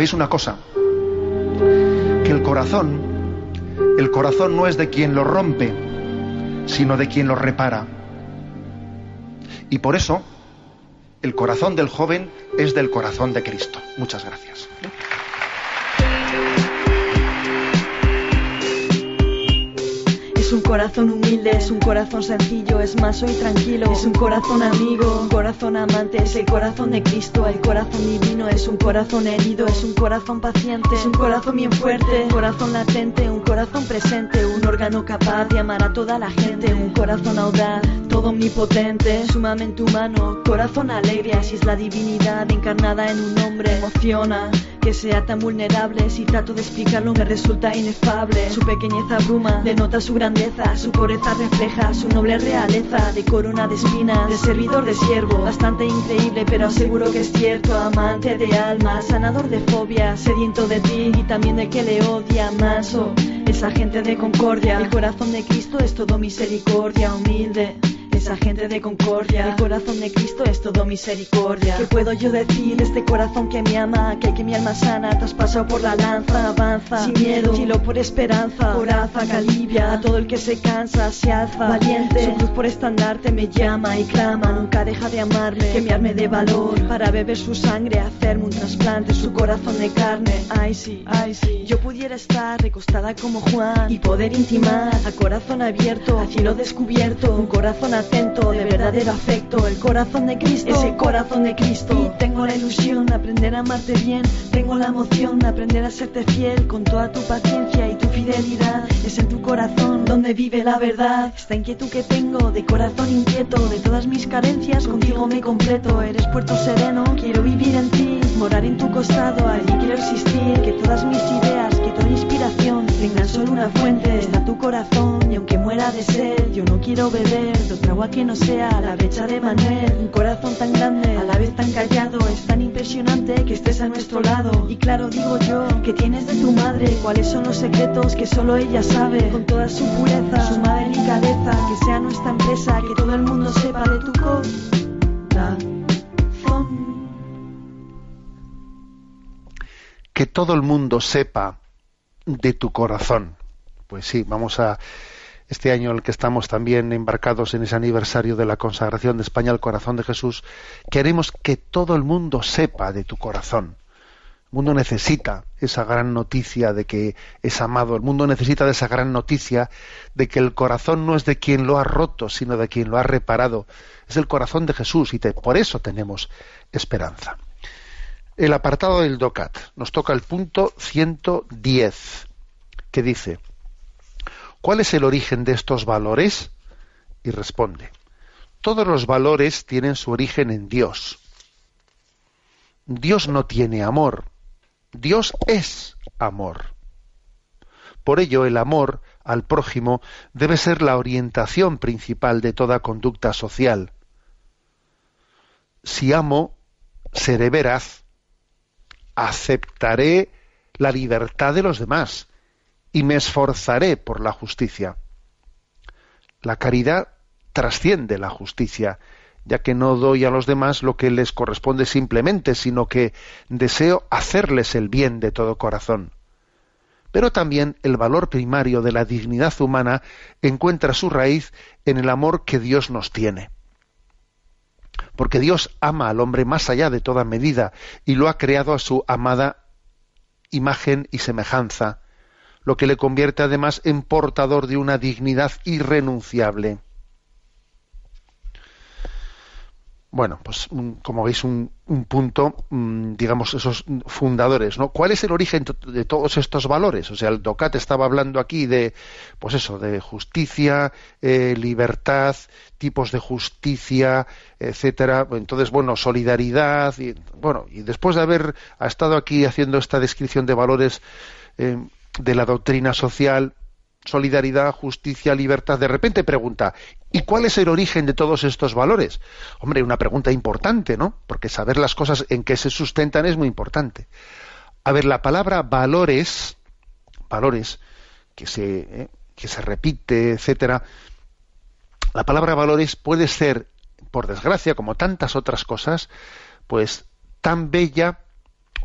¿Sabéis una cosa? Que el corazón, el corazón no es de quien lo rompe, sino de quien lo repara. Y por eso, el corazón del joven es del corazón de Cristo. Muchas gracias. Es un corazón humilde, es un corazón sencillo, es maso y tranquilo. Es un corazón amigo, un corazón amante, es el corazón de Cristo, el corazón divino. Es un corazón herido, es un corazón paciente, es un corazón bien fuerte, un corazón latente, un corazón presente, un órgano capaz de amar a toda la gente, un corazón audaz, todo omnipotente, sumamente humano, corazón alegre, así es la divinidad encarnada en un hombre. Emociona que sea tan vulnerable, si trato de explicarlo me resulta inefable. Su pequeñez abruma, denota su grandeza, su pureza refleja su noble realeza, de corona de espinas, de servidor de siervo, bastante increíble pero aseguro que es cierto, amante de alma, sanador de fobia, sediento de ti y también de que le odia, manso, es agente de concordia, el corazón de Cristo es todo misericordia, humilde. Es agente de concordia, el corazón de Cristo es todo misericordia. ¿Qué puedo yo decir? Este corazón que me ama, aquel que mi alma sana, traspasado por la lanza, avanza, sin miedo, filo por esperanza, coraza que a todo el que se cansa, se alza, valiente, su cruz por estandarte me llama y clama, nunca deja de amarle, que me arme de valor, para beber su sangre, hacerme un trasplante, su corazón de carne, ay sí, ay sí, yo pudiera estar recostada como Juan y poder intimar a corazón abierto, a cielo descubierto, un corazón de verdadero afecto, el corazón de Cristo, ese corazón de Cristo. Y tengo la ilusión de aprender a amarte bien, tengo la emoción de aprender a serte fiel con toda tu paciencia y tu fidelidad. Es en tu corazón donde vive la verdad. Esta inquietud que tengo de corazón inquieto, de todas mis carencias, contigo me completo. Eres puerto sereno, quiero vivir en ti. Morar en tu costado, allí quiero existir, que todas mis ideas, que toda inspiración tengan solo una fuente, está tu corazón, y aunque muera de sed, yo no quiero beber de otra agua que no sea la brecha de Manuel, un corazón tan grande, a la vez tan callado, es tan impresionante que estés a nuestro lado, y claro digo yo, que tienes de tu madre, cuáles son los secretos que solo ella sabe, con toda su pureza, su madre delicadeza, que sea nuestra empresa, que todo el mundo sepa todo el mundo sepa de tu corazón. Pues sí, vamos a este año en el que estamos también embarcados en ese aniversario de la consagración de España al corazón de Jesús, queremos que todo el mundo sepa de tu corazón. El mundo necesita esa gran noticia de que es amado. El mundo necesita de esa gran noticia de que el corazón no es de quien lo ha roto, sino de quien lo ha reparado. Es el corazón de Jesús y por eso tenemos esperanza. El apartado del DOCAT nos toca el punto 110, que dice, ¿cuál es el origen de estos valores? Y responde, todos los valores tienen su origen en Dios. Dios no tiene amor, Dios es amor. Por ello, el amor al prójimo debe ser la orientación principal de toda conducta social. Si amo, seré veraz, aceptaré la libertad de los demás y me esforzaré por la justicia. La caridad trasciende la justicia, ya que no doy a los demás lo que les corresponde simplemente, sino que deseo hacerles el bien de todo corazón. Pero también el valor primario de la dignidad humana encuentra su raíz en el amor que Dios nos tiene. Porque Dios ama al hombre más allá de toda medida y lo ha creado a su amada imagen y semejanza, lo que le convierte además en portador de una dignidad irrenunciable. Bueno, pues como veis un, un punto, mm, digamos, esos fundadores, ¿no? ¿Cuál es el origen de todos estos valores? O sea, el Docat estaba hablando aquí de, pues eso, de justicia, eh, libertad, tipos de justicia, etcétera. Entonces, bueno, solidaridad, y, bueno, y después de haber ha estado aquí haciendo esta descripción de valores eh, de la doctrina social, solidaridad, justicia, libertad, de repente pregunta, ¿y cuál es el origen de todos estos valores? Hombre, una pregunta importante, ¿no? Porque saber las cosas en que se sustentan es muy importante. A ver, la palabra valores, valores, que se, eh, que se repite, etcétera, la palabra valores puede ser, por desgracia, como tantas otras cosas, pues tan bella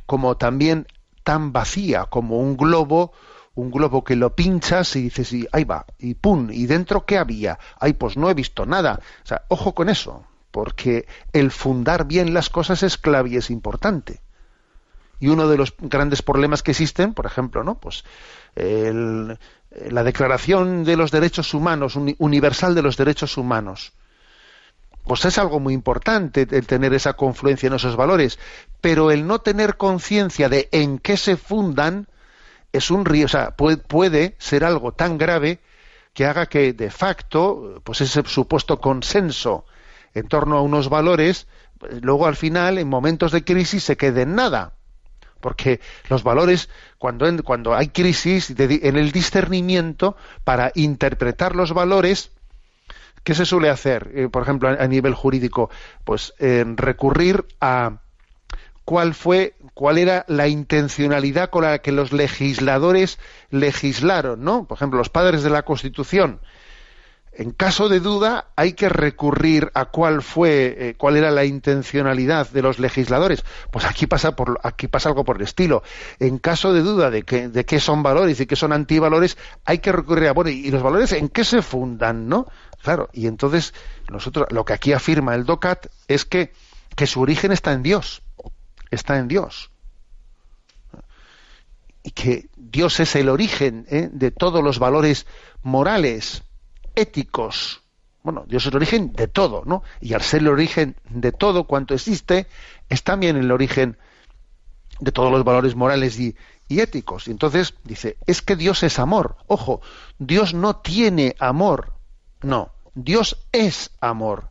como también tan vacía, como un globo, un globo que lo pinchas y dices, y ahí va, y pum, y dentro qué había, ay, pues no he visto nada. O sea, ojo con eso, porque el fundar bien las cosas es clave y es importante. Y uno de los grandes problemas que existen, por ejemplo, ¿no? Pues el- la Declaración de los Derechos Humanos, uni- universal de los derechos humanos. Pues es algo muy importante el tener esa confluencia en esos valores, pero el no tener conciencia de en qué se fundan es un río, o sea, puede, puede ser algo tan grave que haga que de facto, pues ese supuesto consenso en torno a unos valores, luego al final, en momentos de crisis, se quede en nada. Porque los valores, cuando, en- cuando hay crisis, en el discernimiento, para interpretar los valores, ¿qué se suele hacer? Eh, por ejemplo, a, a nivel jurídico, pues eh, recurrir a cuál fue, cuál era la intencionalidad con la que los legisladores legislaron, ¿no? Por ejemplo, los padres de la Constitución. En caso de duda, hay que recurrir a cuál fue, eh, cuál era la intencionalidad de los legisladores. Pues aquí pasa por, aquí pasa algo por el estilo. En caso de duda de que, de qué son valores y qué son antivalores, hay que recurrir a bueno, y los valores en qué se fundan, ¿no? Claro, y entonces nosotros lo que aquí afirma el DOCAT es que, que su origen está en Dios, está en Dios y que Dios es el origen ¿eh? de todos los valores morales, éticos. Bueno, Dios es el origen de todo, ¿no? Y al ser el origen de todo cuanto existe, es también el origen de todos los valores morales y, y éticos. Y entonces dice, es que Dios es amor. Ojo, Dios no tiene amor. No, Dios es amor.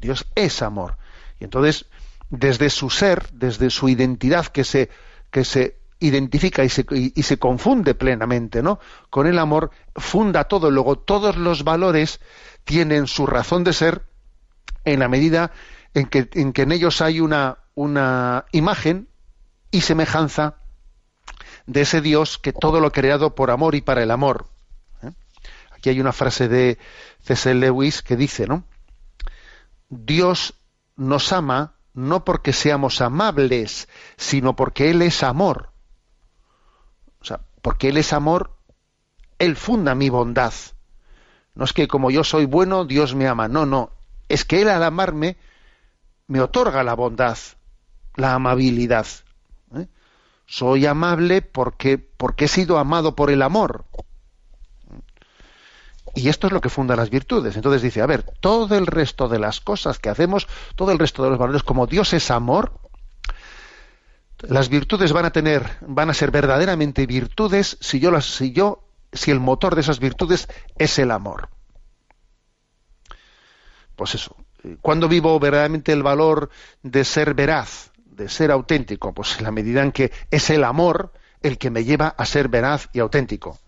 Dios es amor. Y entonces desde su ser, desde su identidad que se, que se identifica y se, y- se confunde plenamente ¿no? con el amor, funda todo. Luego todos los valores tienen su razón de ser en la medida en que en, que en ellos hay una, una imagen y semejanza de ese Dios que todo lo creado por amor y para el amor. ¿eh? Aquí hay una frase de C.S. Lewis que dice, ¿no? Dios nos ama no porque seamos amables, sino porque Él es amor. O sea, porque Él es amor, Él funda mi bondad. No es que como yo soy bueno, Dios me ama. No, no. Es que Él al amarme me otorga la bondad, la amabilidad. ¿eh? Soy amable porque, porque he sido amado por el amor. Y esto es lo que funda las virtudes. Entonces dice, a ver, todo el resto de las cosas que hacemos, todo el resto de los valores, como Dios es amor, las virtudes van a tener, van a ser verdaderamente virtudes si yo las, si yo, si el motor de esas virtudes es el amor. Pues eso. ¿Cuándo vivo verdaderamente el valor de ser veraz, de ser auténtico? Pues en la medida en que es el amor el que me lleva a ser veraz y auténtico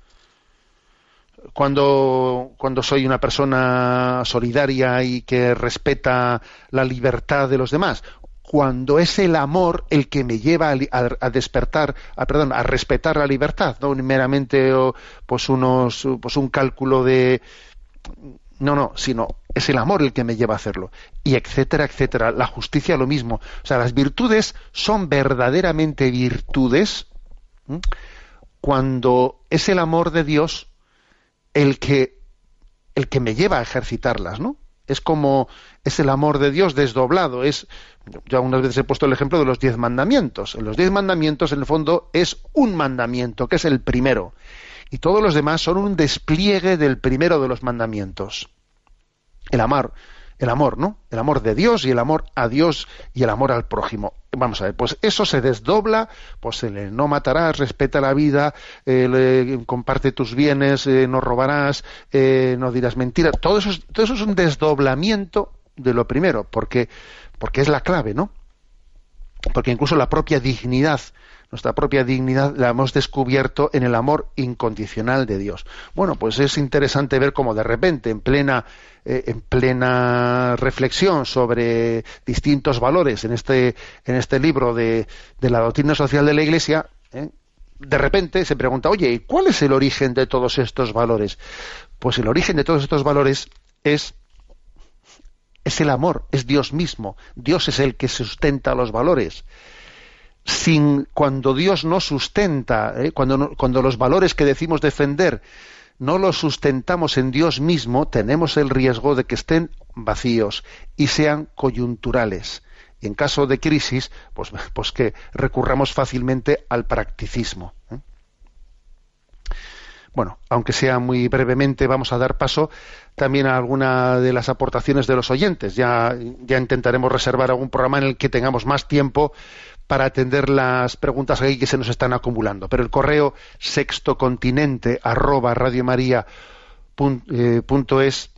cuando, soy una persona solidaria y que respeta la libertad de los demás, cuando es el amor el que me lleva a, a- a despertar, a, perdón, a respetar la libertad, no meramente pues unos, pues un cálculo de no, no, sino es el amor el que me lleva a hacerlo. Y etcétera, etcétera. La justicia lo mismo. O sea, las virtudes son verdaderamente virtudes cuando es el amor de Dios el que el que me lleva a ejercitarlas, ¿no? Es como es el amor de Dios desdoblado. Es yo algunas veces he puesto el ejemplo de los diez mandamientos. En los diez mandamientos, en el fondo, es un mandamiento, que es el primero, y todos los demás son un despliegue del primero de los mandamientos. El amor, el amor, ¿no? El amor de Dios y el amor a Dios y el amor al prójimo. Vamos a ver, pues eso se desdobla, pues el no matarás, respeta la vida, el, eh, comparte tus bienes, eh, no robarás, eh, no dirás mentiras. Todo eso, es, todo eso es un desdoblamiento de lo primero, porque, porque es la clave, ¿no? Porque incluso la propia dignidad, nuestra propia dignidad la hemos descubierto en el amor incondicional de Dios. Bueno, pues es interesante ver cómo de repente, en plena, eh, en plena reflexión sobre distintos valores en este, en este libro de, de la doctrina social de la Iglesia, eh, de repente se pregunta, oye, ¿y ¿cuál es el origen de todos estos valores? Pues el origen de todos estos valores es es el amor, es Dios mismo. Dios es el que sustenta los valores. Cuando Dios no sustenta, ¿eh? cuando, los valores que decimos defender no los sustentamos en Dios mismo, tenemos el riesgo de que estén vacíos y sean coyunturales. Y en caso de crisis, pues, pues que recurramos fácilmente al practicismo. ¿eh? Bueno, aunque sea muy brevemente, vamos a dar paso también a alguna de las aportaciones de los oyentes. Ya intentaremos reservar algún programa en el que tengamos más tiempo para atender las preguntas ahí que se nos están acumulando. Pero el correo sextocontinente arroba eh, punto es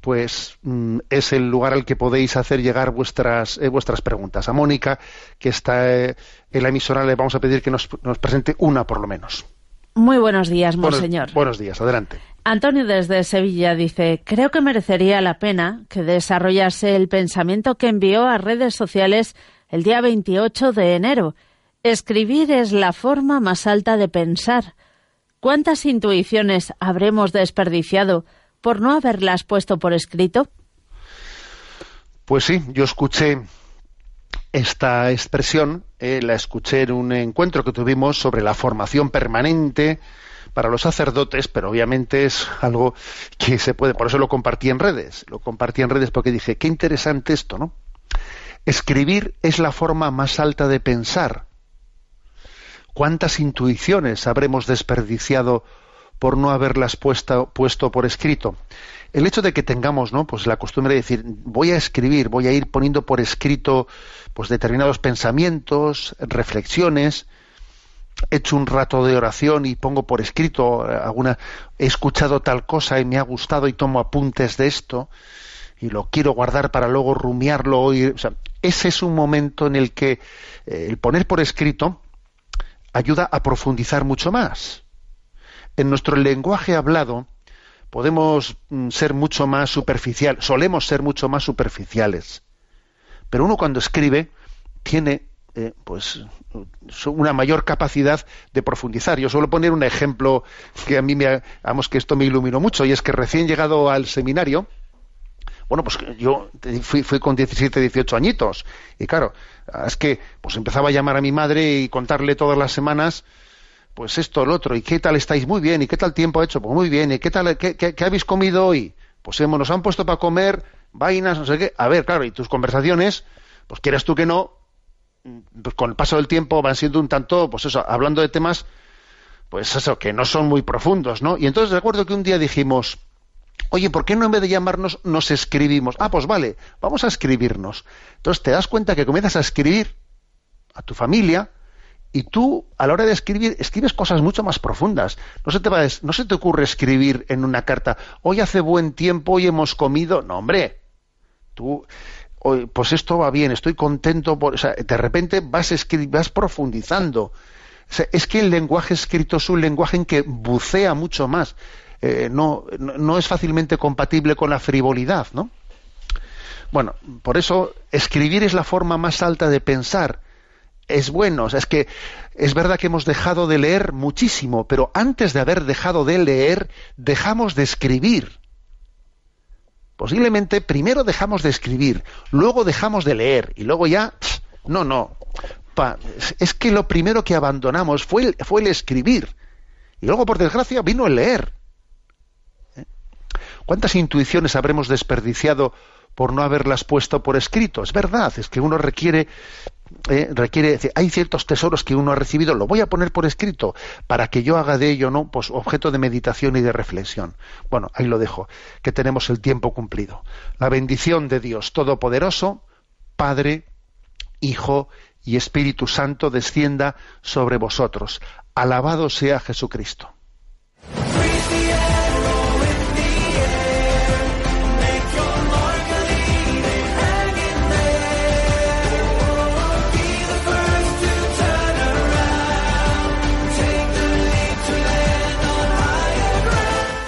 pues mm, es el lugar al que podéis hacer llegar vuestras eh, vuestras preguntas. A Mónica, que está eh, en la emisora, le vamos a pedir que nos, nos presente una por lo menos. Muy buenos días, Buenos- monseñor. buenos días, adelante. Antonio desde Sevilla dice, creo que merecería la pena que desarrollase el pensamiento que envió a redes sociales el día 28 de enero. Escribir es la forma más alta de pensar. ¿Cuántas intuiciones habremos desperdiciado por no haberlas puesto por escrito? Pues sí, yo escuché esta expresión, eh, la escuché en un encuentro que tuvimos sobre la formación permanente para los sacerdotes, pero obviamente es algo que se puede, por eso lo compartí en redes, lo compartí en redes porque dije, qué interesante esto, ¿no? Escribir es la forma más alta de pensar. ¿Cuántas intuiciones habremos desperdiciado por no haberlas puesto por escrito? El hecho de que tengamos, ¿no? Pues la costumbre de decir, voy a escribir, voy a ir poniendo por escrito, pues determinados pensamientos, reflexiones, he hecho un rato de oración y pongo por escrito alguna, he escuchado tal cosa y me ha gustado y tomo apuntes de esto y lo quiero guardar para luego rumiarlo. Y, o ese es un momento en el que eh, el poner por escrito ayuda a profundizar mucho más. En nuestro lenguaje hablado podemos mm, ser mucho más superficial, solemos ser mucho más superficiales. Pero uno cuando escribe tiene eh, pues una mayor capacidad de profundizar. Yo suelo poner un ejemplo que a mí me, vamos, que esto me iluminó mucho y es que recién llegado al seminario, bueno, pues yo fui, fui con 17, 18 añitos. Y claro, es que pues empezaba a llamar a mi madre y contarle todas las semanas pues esto, lo otro, y qué tal estáis, muy bien, y qué tal tiempo ha hecho, pues muy bien, y qué tal, qué, qué- qué habéis comido hoy, pues hemos, nos han puesto para comer vainas, no sé qué, a ver, claro, y tus conversaciones, pues quieras tú que no, pues con el paso del tiempo van siendo un tanto, pues eso, hablando de temas, pues eso, que no son muy profundos, ¿no? Y entonces recuerdo que un día dijimos, oye, ¿por qué no en vez de llamarnos nos escribimos? Ah, pues vale, vamos a escribirnos. Entonces te das cuenta que comienzas a escribir a tu familia y tú a la hora de escribir escribes cosas mucho más profundas. No se te va a no se te ocurre escribir en una carta, hoy hace buen tiempo, hoy hemos comido, no, hombre. Tú hoy, pues esto va bien, estoy contento por, o sea, de repente vas escri- vas profundizando. Es que el lenguaje escrito es un lenguaje en que bucea mucho más. Eh, no, no, es fácilmente compatible con la frivolidad, ¿no? Bueno, por eso escribir es la forma más alta de pensar. Es bueno, o sea, es que es verdad que hemos dejado de leer muchísimo, pero antes de haber dejado de leer, dejamos de escribir. Posiblemente primero dejamos de escribir, luego dejamos de leer y luego ya, no, no. Pa- es que lo primero que abandonamos fue el, fue el escribir y luego, por desgracia, vino el leer. ¿Cuántas intuiciones habremos desperdiciado por no haberlas puesto por escrito? Es verdad, es que uno requiere, eh, requiere, hay ciertos tesoros que uno ha recibido, lo voy a poner por escrito para que yo haga de ello, ¿no? Pues objeto de meditación y de reflexión. Bueno, ahí lo dejo, que tenemos el tiempo cumplido. La bendición de Dios Todopoderoso, Padre, Hijo y Espíritu Santo descienda sobre vosotros. Alabado sea Jesucristo.